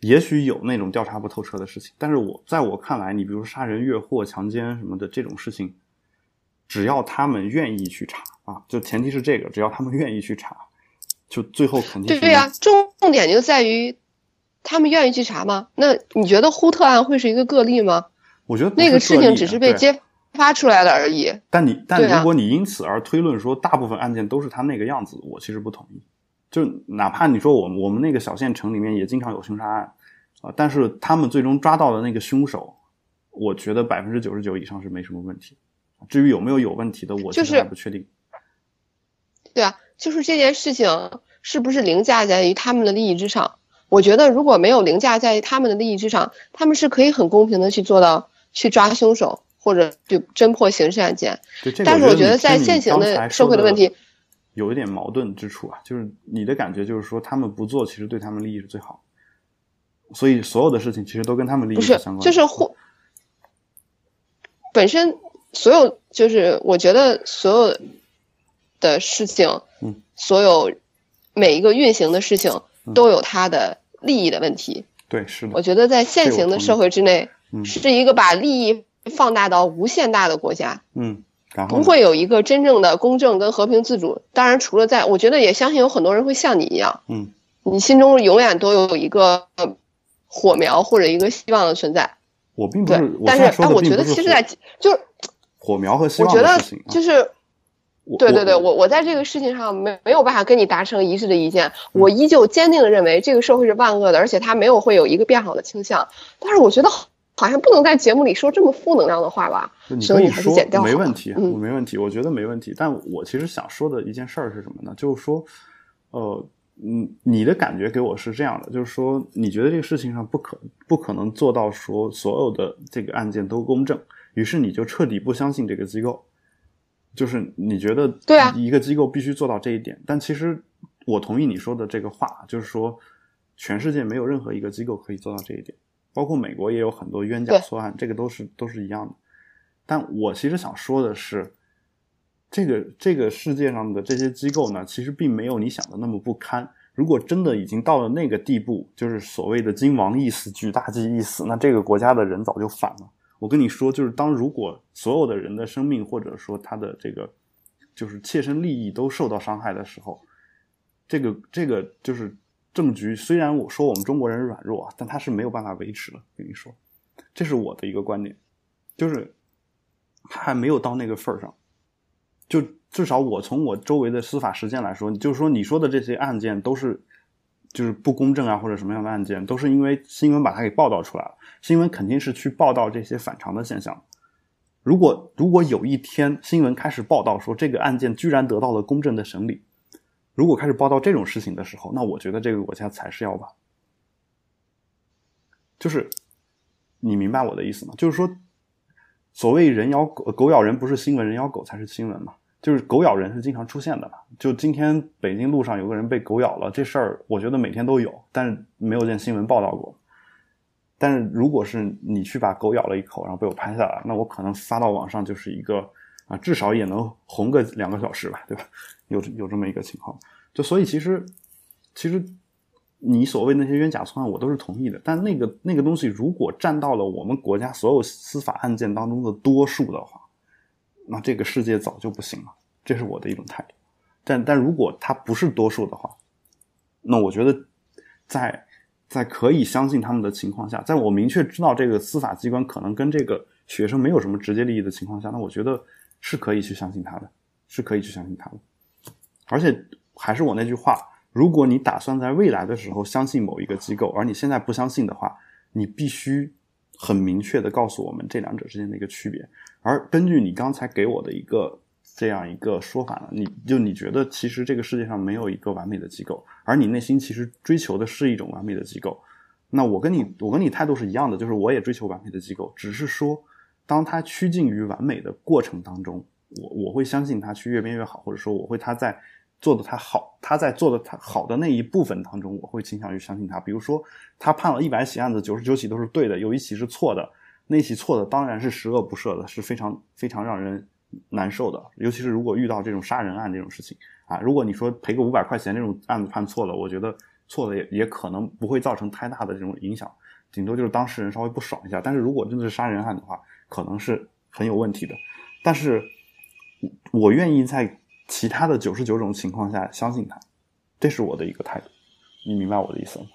也许有那种调查不透彻的事情，但是我在我看来，你比如杀人越货、强奸什么的这种事情，只要他们愿意去查啊，就前提是这个，只要他们愿意去查，就最后肯定
对呀。重重点就在于他们愿意去查吗？那你觉得呼特案会是一个个例吗？
我觉得
那个事情只是被揭发出来了而已。
但你但如果你因此而推论说大部分案件都是他那个样子，我其实不同意。就哪怕你说我们我们那个小县城里面也经常有凶杀案，啊，但是他们最终抓到的那个凶手，我觉得百分之九十九以上是没什么问题。至于有没有有问题的，我
就是
不确定。
对啊，就是这件事情是不是凌驾在于他们的利益之上？我觉得如果没有凌驾在他们的利益之上，他们是可以很公平的去做到去抓凶手或者去侦破刑事案件。但是我觉得在现行的社会
的
问题。
有一点矛盾之处啊，就是你的感觉就是说他们不做，其实对他们利益是最好，所以所有的事情其实都跟他们利益
是
相关。
就是或本身所有就是我觉得所有的事情，
嗯，
所有每一个运行的事情都有它的利益的问题。
对，是的。
我觉得在现行的社会之内，是一个把利益放大到无限大的国家。
嗯。
不会有一个真正的公正跟和平自主。当然，除了在，我觉得也相信有很多人会像你一样，
嗯，
你心中永远都有一个火苗或者一个希望的存在。
我并不是，
但是哎，我觉得其实在就是
火苗和希
望的事情，就是对对对，我
我
在这个事情上没没有办法跟你达成一致的意见。我依旧坚定的认为这个社会是万恶的，而且它没有会有一个变好的倾向。但是我觉得。好像不能在节目里说这么负能量的话吧？
你可以说没
问
题，我没问题，我觉得没问题。但我其实想说的一件事儿是什么呢？就是说，呃，嗯，你的感觉给我是这样的，就是说，你觉得这个事情上不可不可能做到说所有的这个案件都公正，于是你就彻底不相信这个机构，就是你觉得
对啊，
一个机构必须做到这一点。但其实我同意你说的这个话，就是说，全世界没有任何一个机构可以做到这一点。包括美国也有很多冤假错案，这个都是都是一样的。但我其实想说的是，这个这个世界上的这些机构呢，其实并没有你想的那么不堪。如果真的已经到了那个地步，就是所谓的“金王一死，举大计一死”，那这个国家的人早就反了。我跟你说，就是当如果所有的人的生命或者说他的这个就是切身利益都受到伤害的时候，这个这个就是。政局虽然我说我们中国人软弱，但他是没有办法维持的。跟你说，这是我的一个观点，就是他还没有到那个份儿上。就至少我从我周围的司法实践来说，就是说你说的这些案件都是就是不公正啊，或者什么样的案件，都是因为新闻把它给报道出来了。新闻肯定是去报道这些反常的现象。如果如果有一天新闻开始报道说这个案件居然得到了公正的审理。如果开始报道这种事情的时候，那我觉得这个国家才是要吧。就是你明白我的意思吗？就是说，所谓人咬狗，狗咬人不是新闻，人咬狗才是新闻嘛。就是狗咬人是经常出现的嘛。就今天北京路上有个人被狗咬了，这事儿我觉得每天都有，但是没有见新闻报道过。但是如果是你去把狗咬了一口，然后被我拍下来，那我可能发到网上就是一个啊，至少也能红个两个小时吧，对吧？有有这么一个情况，就所以其实其实你所谓那些冤假错案，我都是同意的。但那个那个东西，如果占到了我们国家所有司法案件当中的多数的话，那这个世界早就不行了。这是我的一种态度。但但如果它不是多数的话，那我觉得在在可以相信他们的情况下，在我明确知道这个司法机关可能跟这个学生没有什么直接利益的情况下，那我觉得是可以去相信他的，是可以去相信他的。而且还是我那句话，如果你打算在未来的时候相信某一个机构，而你现在不相信的话，你必须很明确的告诉我们这两者之间的一个区别。而根据你刚才给我的一个。这样一个说法呢，你就你觉得其实这个世界上没有一个完美的机构，而你内心其实追求的是一种完美的机构。那我跟你我跟你态度是一样的，就是我也追求完美的机构，只是说当它趋近于完美的过程当中，我我会相信他去越变越好，或者说我会他在做的他好，他在做的他好的那一部分当中，我会倾向于相信他。比如说他判了一百起案子，九十九起都是对的，有一起是错的，那起错的当然是十恶不赦的，是非常非常让人。难受的，尤其是如果遇到这种杀人案这种事情啊，如果你说赔个五百块钱这种案子判错了，我觉得错了也也可能不会造成太大的这种影响，顶多就是当事人稍微不爽一下。但是如果真的是杀人案的话，可能是很有问题的。但是我愿意在其他的九十九种情况下相信他，这是我的一个态度。你明白我的意思吗？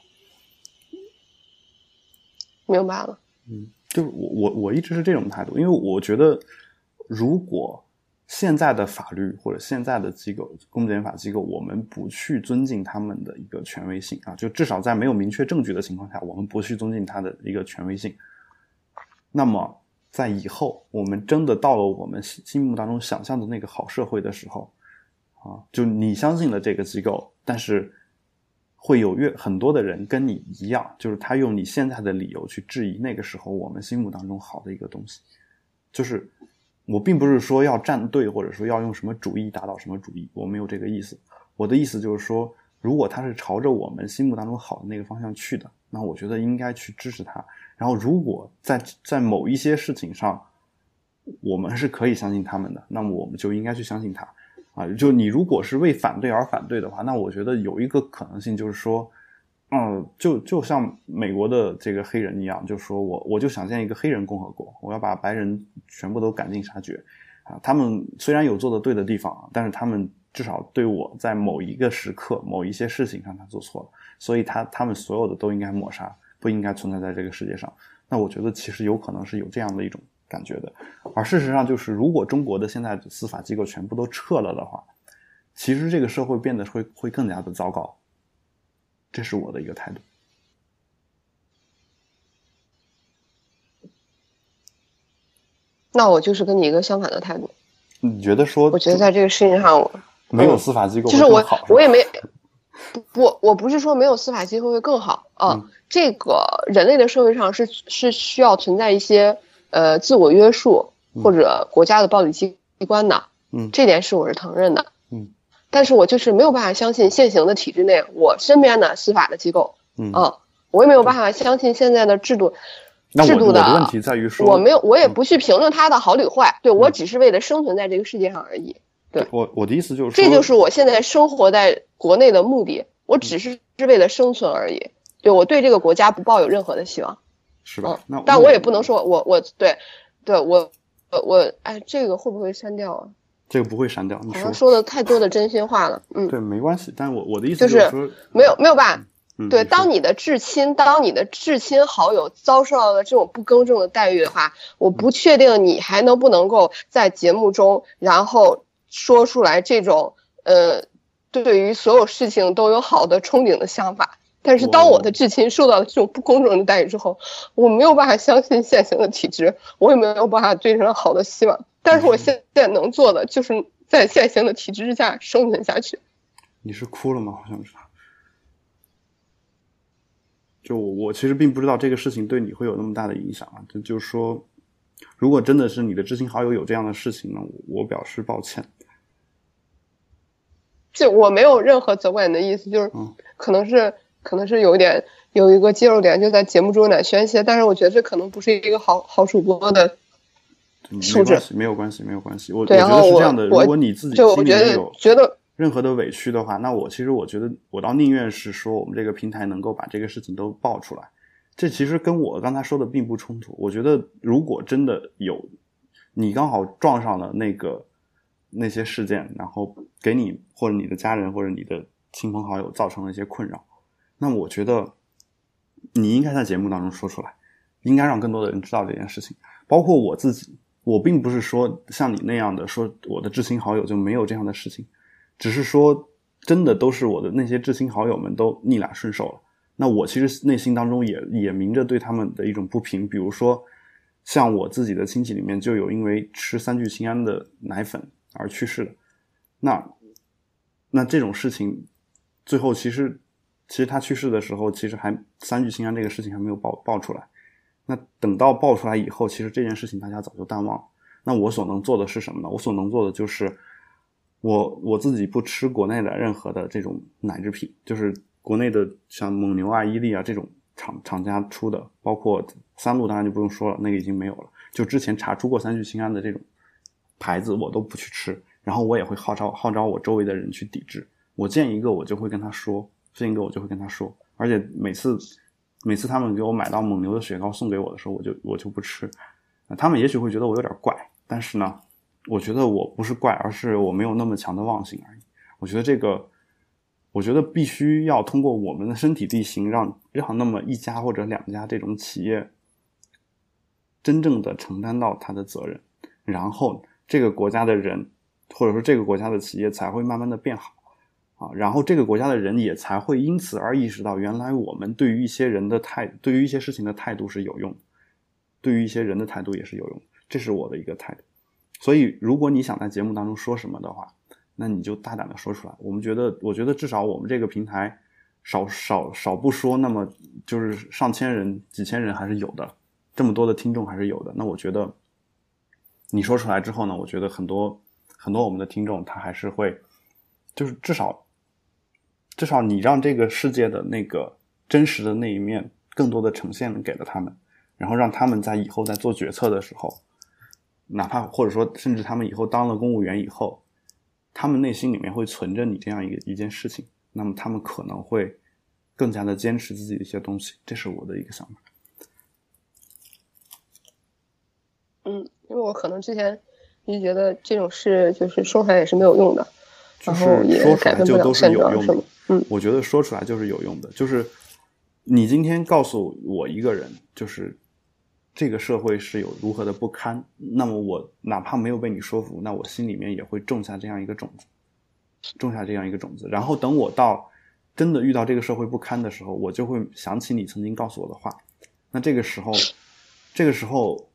明白了。
嗯，就是我我我一直是这种态度，因为我觉得。如果现在的法律或者现在的机构公检法机构，我们不去尊敬他们的一个权威性啊，就至少在没有明确证据的情况下，我们不去尊敬他的一个权威性，那么在以后我们真的到了我们心心目当中想象的那个好社会的时候，啊，就你相信了这个机构，但是会有越很多的人跟你一样，就是他用你现在的理由去质疑那个时候我们心目当中好的一个东西，就是。我并不是说要站队，或者说要用什么主义打倒什么主义，我没有这个意思。我的意思就是说，如果他是朝着我们心目当中好的那个方向去的，那我觉得应该去支持他。然后，如果在在某一些事情上，我们是可以相信他们的，那么我们就应该去相信他。啊，就你如果是为反对而反对的话，那我觉得有一个可能性就是说。嗯，就就像美国的这个黑人一样，就说我我就想建一个黑人共和国，我要把白人全部都赶尽杀绝，啊，他们虽然有做的对的地方，但是他们至少对我在某一个时刻、某一些事情上他做错了，所以他他们所有的都应该抹杀，不应该存在在这个世界上。那我觉得其实有可能是有这样的一种感觉的，而事实上就是，如果中国的现在的司法机构全部都撤了的话，其实这个社会变得会会更加的糟糕。这是我的一个态度。
那我就是跟你一个相反的态度。
你觉得说？
我觉得在这个事情上，我
没有司法机构
就是我，我也没
不
不，我不是说没有司法机构会更好啊。这个人类的社会上是是需要存在一些呃自我约束或者国家的暴力机关的。
嗯，
这点是我是承认的。嗯但是我就是没有办法相信现行的体制内我身边的司法的机构，嗯，我也没有办法相信现在的制度，制度的
问题在于说，
我没有，我也不去评论它的好与坏，对我只是为了生存在这个世界上而已。对
我我的意思就是说，
这就是我现在生活在国内的目的，我只是是为了生存而已。对我对这个国家不抱有任何的希望，
是吧？那
但我也不能说我我对，对我我我哎，这个会不会删掉啊？
这个不会删掉，好
像说的太多的真心话了。嗯，
对，没关系。但我我的意思
就是
说，
没有没有办法。对，当你的至亲，当你的至亲好友遭受到了这种不公正的待遇的话，我不确定你还能不能够在节目中，然后说出来这种呃，对于所有事情都有好的憧憬的想法。但是当我的至亲受到了这种不公正的待遇之后，我没有办法相信现行的体制，我也没有办法对上好的希望。但是我现在能做的，就是在现行的体制之下生存下去。
你是哭了吗？好像是。就我，我其实并不知道这个事情对你会有那么大的影响啊。就就是说，如果真的是你的知心好友有这样的事情呢，我表示抱歉。
就我没有任何责怪你的意思，就是可能是可能是有一点有一个接入点，就在节目中有点宣泄，但是我觉得这可能不是一个好好主播的。
没关系，没有关系，没有关系。我我觉得是这样的，如果你自己心里面有
觉得
任何的委屈的话，那我其实我觉得我倒宁愿是说我们这个平台能够把这个事情都爆出来。这其实跟我刚才说的并不冲突。我觉得如果真的有你刚好撞上了那个那些事件，然后给你或者你的家人或者你的亲朋好友造成了一些困扰，那我觉得你应该在节目当中说出来，应该让更多的人知道这件事情。包括我自己，我并不是说像你那样的说我的知心好友就没有这样的事情，只是说真的都是我的那些知心好友们都逆来顺受了。那我其实内心当中也也明着对他们的一种不平，比如说像我自己的亲戚里面就有因为吃三聚氰胺的奶粉而去世的。那那这种事情最后其实。其实他去世的时候，其实还三聚氰胺这个事情还没有爆爆出来。那等到爆出来以后，其实这件事情大家早就淡忘了。那我所能做的是什么呢？我所能做的就是，我我自己不吃国内的任何的这种奶制品，就是国内的像蒙牛啊、伊利啊这种厂厂家出的，包括三鹿当然就不用说了，那个已经没有了。就之前查出过三聚氰胺的这种牌子，我都不去吃。然后我也会号召号召我周围的人去抵制。我见一个，我就会跟他说。这个我就会跟他说，而且每次每次他们给我买到蒙牛的雪糕送给我的时候，我就我就不吃。他们也许会觉得我有点怪，但是呢，我觉得我不是怪，而是我没有那么强的忘性而已。我觉得这个，我觉得必须要通过我们的身体力行，让让那么一家或者两家这种企业真正的承担到他的责任，然后这个国家的人或者说这个国家的企业才会慢慢的变好。啊，然后这个国家的人也才会因此而意识到，原来我们对于一些人的态，对于一些事情的态度是有用，对于一些人的态度也是有用，这是我的一个态度。所以，如果你想在节目当中说什么的话，那你就大胆的说出来。我们觉得，我觉得至少我们这个平台，少少少不说，那么就是上千人、几千人还是有的，这么多的听众还是有的。那我觉得，你说出来之后呢，我觉得很多很多我们的听众他还是会，就是至少。至少你让这个世界的那个真实的那一面更多的呈现给了他们，然后让他们在以后在做决策的时候，哪怕或者说甚至他们以后当了公务员以后，他们内心里面会存着你这样一个一件事情，那么他们可能会更加的坚持自己的一些东西，这是我的一个想法。
嗯，因为我可能之前一直觉得这种事就是说出来也是没有用的，
然后说出来就都是有用的。
嗯，
我觉得说出来就是有用的。就是你今天告诉我一个人，就是这个社会是有如何的不堪，那么我哪怕没有被你说服，那我心里面也会种下这样一个种子，种下这样一个种子。然后等我到真的遇到这个社会不堪的时候，我就会想起你曾经告诉我的话。那这个时候，这个时候，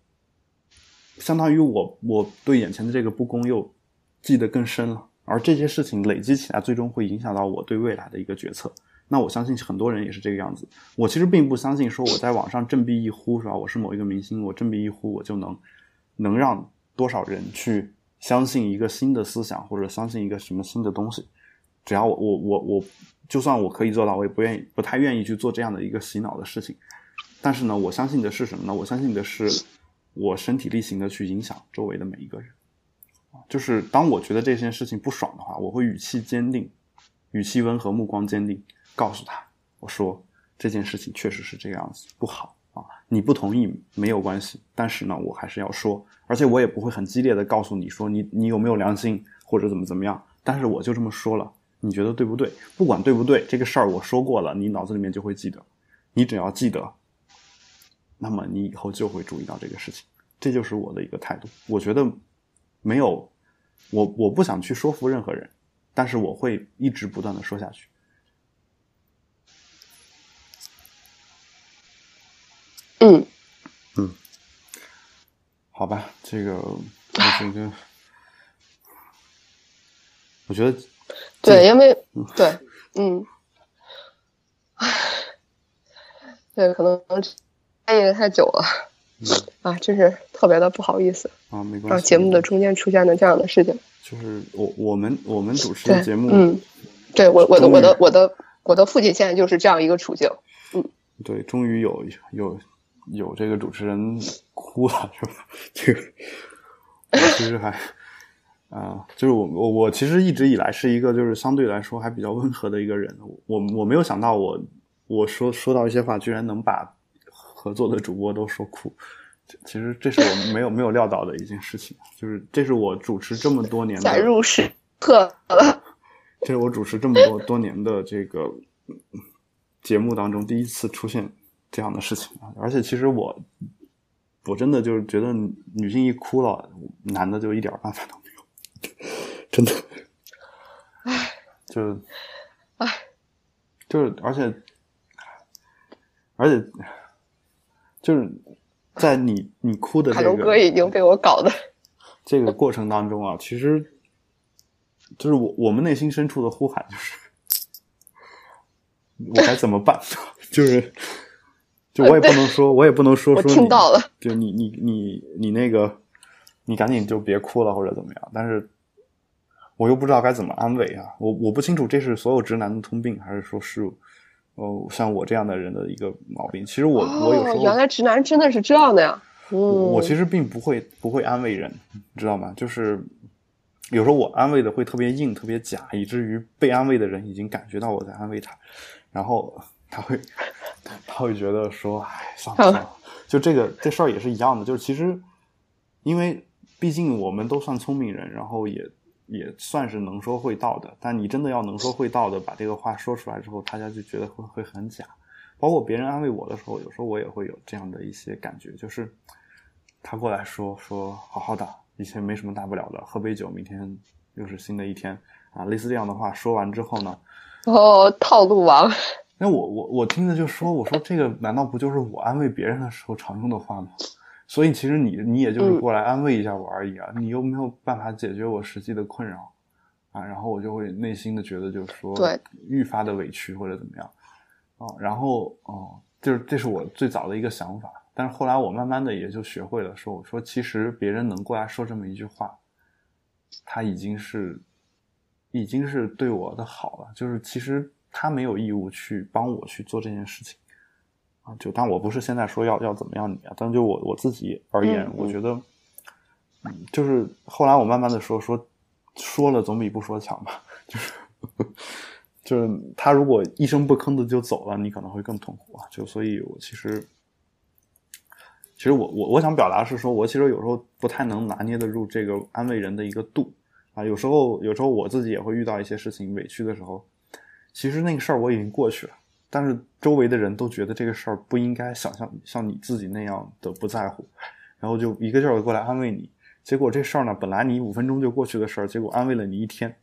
相当于我我对眼前的这个不公又记得更深了。而这些事情累积起来，最终会影响到我对未来的一个决策。那我相信很多人也是这个样子。我其实并不相信说我在网上振臂一呼，是吧？我是某一个明星，我振臂一呼，我就能能让多少人去相信一个新的思想，或者相信一个什么新的东西。只要我我我我，就算我可以做到，我也不愿意，不太愿意去做这样的一个洗脑的事情。但是呢，我相信的是什么呢？我相信的是我身体力行的去影响周围的每一个人。就是当我觉得这件事情不爽的话，我会语气坚定，语气温和，目光坚定，告诉他，我说这件事情确实是这个样子，不好啊。你不同意没有关系，但是呢，我还是要说，而且我也不会很激烈的告诉你说你你有没有良心或者怎么怎么样。但是我就这么说了，你觉得对不对？不管对不对，这个事儿我说过了，你脑子里面就会记得。你只要记得，那么你以后就会注意到这个事情。这就是我的一个态度。我觉得。没有，我我不想去说服任何人，但是我会一直不断的说下去。
嗯
嗯，好吧，这个 (laughs) 我觉得，我觉得
对，因为对，嗯，唉，(laughs) 对，可能待业太久了。啊，真是特别的不好意思
啊，没关系。
让节目的中间出现了这样的事情，
就是我我们我们主持的节目，
嗯，对我我的我的我的我的父亲现在就是这样一个处境，嗯，
对，终于有有有这个主持人哭了，是吧？这个我其实还啊，就是我我我其实一直以来是一个就是相对来说还比较温和的一个人，我我没有想到我我说说到一些话，居然能把。合作的主播都说哭，其实这是我没有没有料到的一件事情，就是这是我主持这么多年的
入时刻了，(laughs)
这是我主持这么多多年的这个节目当中第一次出现这样的事情。啊。而且其实我我真的就是觉得女性一哭了，男的就一点办法都没有，(laughs) 真的。
唉，
就
唉，
就是而且而且就是在你你哭的这个
已经被我搞的，(laughs)
这个过程当中啊，其实就是我我们内心深处的呼喊就是。我该怎么办？(laughs) 就是，就我也不能说，我也不能说
我
说你
听到了，
就你你你你那个，你赶紧就别哭了或者怎么样。但是我又不知道该怎么安慰啊，我我不清楚这是所有直男的通病，还是说是哦像我这样的人的一个毛病。其实我、我有时
哦，
候
原来直男真的是这样的呀。嗯，
我我其实并不会不会安慰人，你知道吗？就是有时候我安慰的会特别硬、特别假，以至于被安慰的人已经感觉到我在安慰他，然后他会 (laughs) 他会觉得说：“哎，算了算了。(laughs) ”就这个这事儿也是一样的，就是其实因为毕竟我们都算聪明人，然后也也算是能说会道的，但你真的要能说会道的把这个话说出来之后，大家就觉得会会很假。包括别人安慰我的时候，有时候我也会有这样的一些感觉，就是他过来说说好好的，一切没什么大不了的，喝杯酒，明天又是新的一天啊，类似这样的话说完之后呢，
哦，套路王，
那我我我听着就说，我说这个难道不就是我安慰别人的时候常用的话吗？所以其实你你也就是过来安慰一下我而已啊，你又没有办法解决我实际的困扰啊，然后我就会内心的觉得就是说，
对，
愈发的委屈或者怎么样啊，然后哦，就是这是我最早的一个想法，但是后来我慢慢的也就学会了说，我说其实别人能过来说这么一句话，他已经是已经是对我的好了，就是其实他没有义务去帮我去做这件事情啊。就但我不是现在说要要怎么样你啊，但就我我自己而言，
嗯
我觉得，嗯，就是后来我慢慢的说说说了总比不说强吧，就是就是他如果一声不吭的就走了，你可能会更痛苦啊。就所以，我其实。其实我我我想表达是说，我其实有时候不太能拿捏得住这个安慰人的一个度啊。有时候有时候我自己也会遇到一些事情委屈的时候，其实那个事儿我已经过去了，但是周围的人都觉得这个事儿不应该想象像你自己那样的不在乎，然后就一个劲儿的过来安慰你。结果这事儿呢，本来你五分钟就过去的事儿，结果安慰了你一天，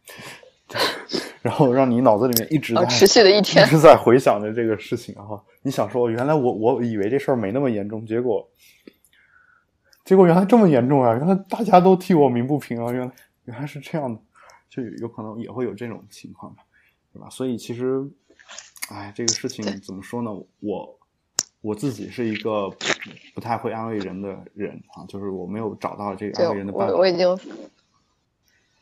(laughs) 然后让你脑子里面一直在、
哦持续的一天
一直在回想着这个事情啊。你想说，原来我我以为这事儿没那么严重，结果结果原来这么严重啊！原来大家都替我鸣不平啊！原来原来是这样的，就有可能也会有这种情况吧，对吧？所以其实，哎，这个事情怎么说呢？我我自己是一个不太会安慰人的人啊，就是我没有找到这个安慰人的办法。
我我已经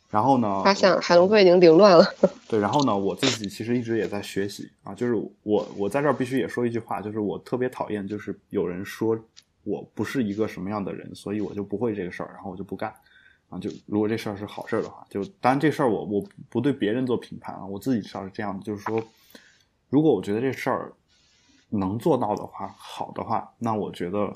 然后呢，
发现海龙哥已经凌乱了。(laughs)
对，然后呢，我自己其实一直也在学习啊，就是我我在这儿必须也说一句话，就是我特别讨厌，就是有人说我不是一个什么样的人，所以我就不会这个事儿，然后我就不干啊。就如果这事儿是好事儿的话，就当然这事儿我我不对别人做评判啊，我自己至少是这样的，就是说，如果我觉得这事儿能做到的话，好的话，那我觉得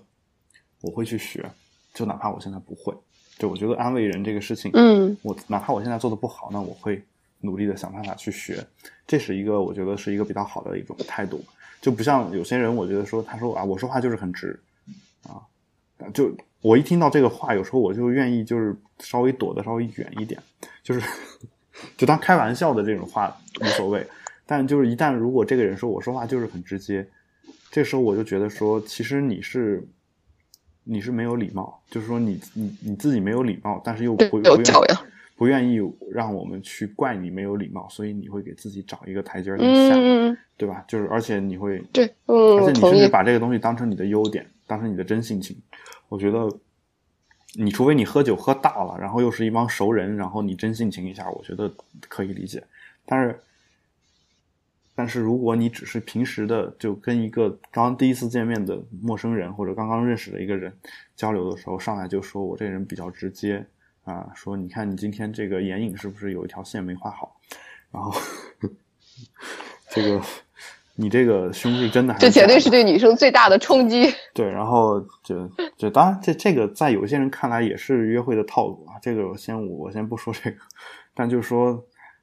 我会去学，就哪怕我现在不会。对，我觉得安慰人这个事情，
嗯，
我哪怕我现在做的不好，那我会努力的想办法去学，这是一个我觉得是一个比较好的一种态度，就不像有些人，我觉得说他说啊，我说话就是很直，啊，就我一听到这个话，有时候我就愿意就是稍微躲得稍微远一点，就是 (laughs) 就当开玩笑的这种话无所谓，但就是一旦如果这个人说我说话就是很直接，这时候我就觉得说，其实你是。你是没有礼貌，就是说你你你自己没有礼貌，但是又不不愿
意，
不愿意让我们去怪你没有礼貌，所以你会给自己找一个台阶儿下，
嗯，
对吧？就是而且你会
对，嗯，
而且。你甚至把这个东西当成你的优点，当成你的真性情。我觉得，你除非你喝酒喝大了，然后又是一帮熟人，然后你真性情一下，我觉得可以理解。但是，但是如果你只是平时的就跟一个刚刚第一次见面的陌生人或者刚刚认识的一个人交流的时候，上来就说我这人比较直接啊，说你看你今天这个眼影是不是有一条线没画好，然后这个你这个胸是真的还是
这绝对是对女生最大的冲击。(laughs)
对，然后就就当然这这个在有些人看来也是约会的套路啊，这个我先我先不说这个，但就是说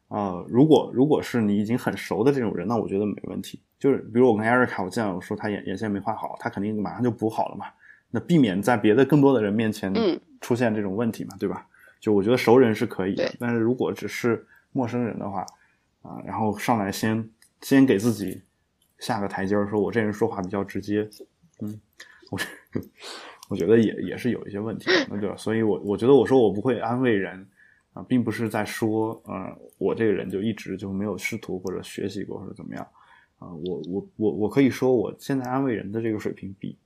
呃，如果如果是你已经很熟的这种人，那我觉得没问题。就是比如我跟艾瑞卡，我见到我说他眼眼线没画好，他肯定马上就补好了嘛。那避免在别的更多的人面前出现这种问题嘛，对吧？就我觉得熟人是可以的，但是如果只是陌生人的话，啊，然后上来先先给自己下个台阶儿，说我这人说话比较直接，嗯，我 (laughs) 我觉得也也是有一些问题，那对吧？所以我我觉得我说我不会安慰人啊，并不是在说，嗯，我这个人就一直就没有试图或者学习过或者怎么样啊，我我我我可以说我现在安慰人的这个水平比。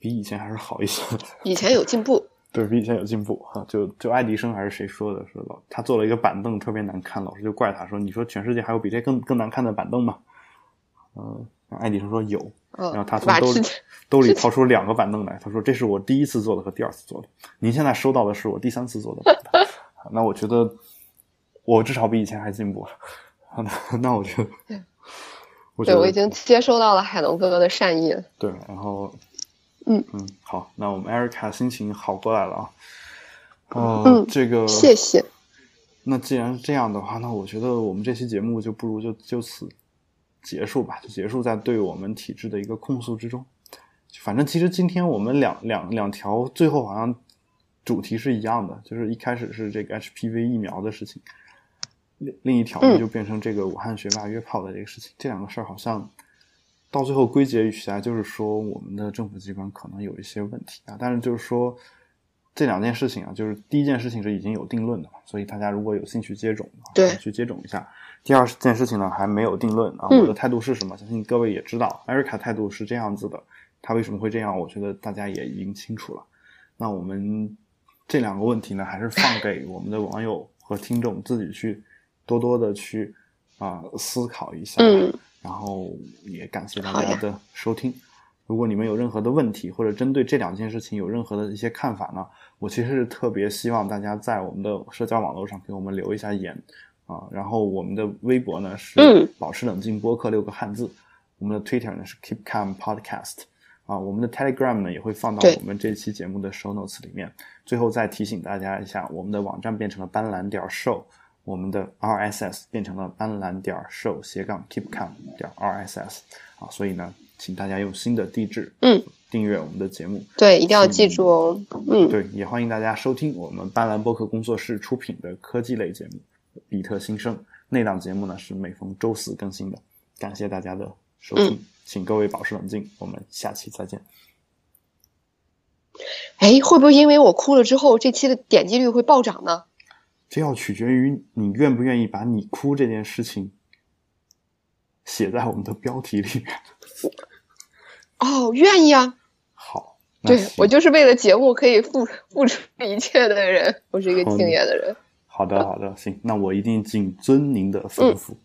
比以前还是好一些，
以前有进步，(laughs)
对比以前有进步哈。就就爱迪生还是谁说的，说老他做了一个板凳特别难看，老师就怪他说：“你说全世界还有比这更更难看的板凳吗？”嗯，爱迪生说有，然后他从兜里兜里掏出两个板凳来，他说：“这是我第一次做的和第二次做的，您现在收到的是我第三次做的。”那我觉得我至少比以前还进步 (laughs) 了。那我觉得，
对，我已经接收到了海龙哥哥的善意。
对，然后。
嗯
嗯，好，那我们 Erica 心情好过来了啊。呃，这个
谢谢。
那既然是这样的话，那我觉得我们这期节目就不如就就此结束吧，就结束在对我们体制的一个控诉之中。反正其实今天我们两两两条最后好像主题是一样的，就是一开始是这个 HPV 疫苗的事情，另另一条呢就变成这个武汉学霸约炮的这个事情。这两个事儿好像。到最后归结起来，就是说我们的政府机关可能有一些问题啊。但是就是说这两件事情啊，就是第一件事情是已经有定论的嘛，所以大家如果有兴趣接种，
对，
去接种一下。第二件事情呢，还没有定论啊。我的态度是什么？相信各位也知道，艾瑞卡态度是这样子的。他为什么会这样？我觉得大家也已经清楚了。那我们这两个问题呢，(laughs) 还是放给我们的网友和听众自己去多多的去啊思考一下。
嗯。
然后也感谢大家的收听。如果你们有任何的问题，或者针对这两件事情有任何的一些看法呢？我其实是特别希望大家在我们的社交网络上给我们留一下言啊。然后我们的微博呢是保持冷静播客六个汉字，我们的 Twitter 呢是 Keep Calm Podcast 啊。我们的 Telegram 呢也会放到我们这期节目的 Show Notes 里面。最后再提醒大家一下，我们的网站变成了斑斓点 Show。我们的 RSS 变成了斑斓点 show 斜杠 keep calm 点 RSS 啊，所以呢，请大家用新的地址
嗯
订阅我们的节目，
对，一定要记住哦，嗯，
对，也欢迎大家收听我们斑斓播客工作室出品的科技类节目《比特新生》那档节目呢是每逢周四更新的，感谢大家的收听，请各位保持冷静，我们下期再见。
哎，会不会因为我哭了之后，这期的点击率会暴涨呢？
这要取决于你愿不愿意把你哭这件事情写在我们的标题里面。
哦，愿意啊。(laughs)
好，
对我就是为了节目可以付付出一切的人，我是一个敬业的人。
好的，好的，行，那我一定谨遵您的吩咐。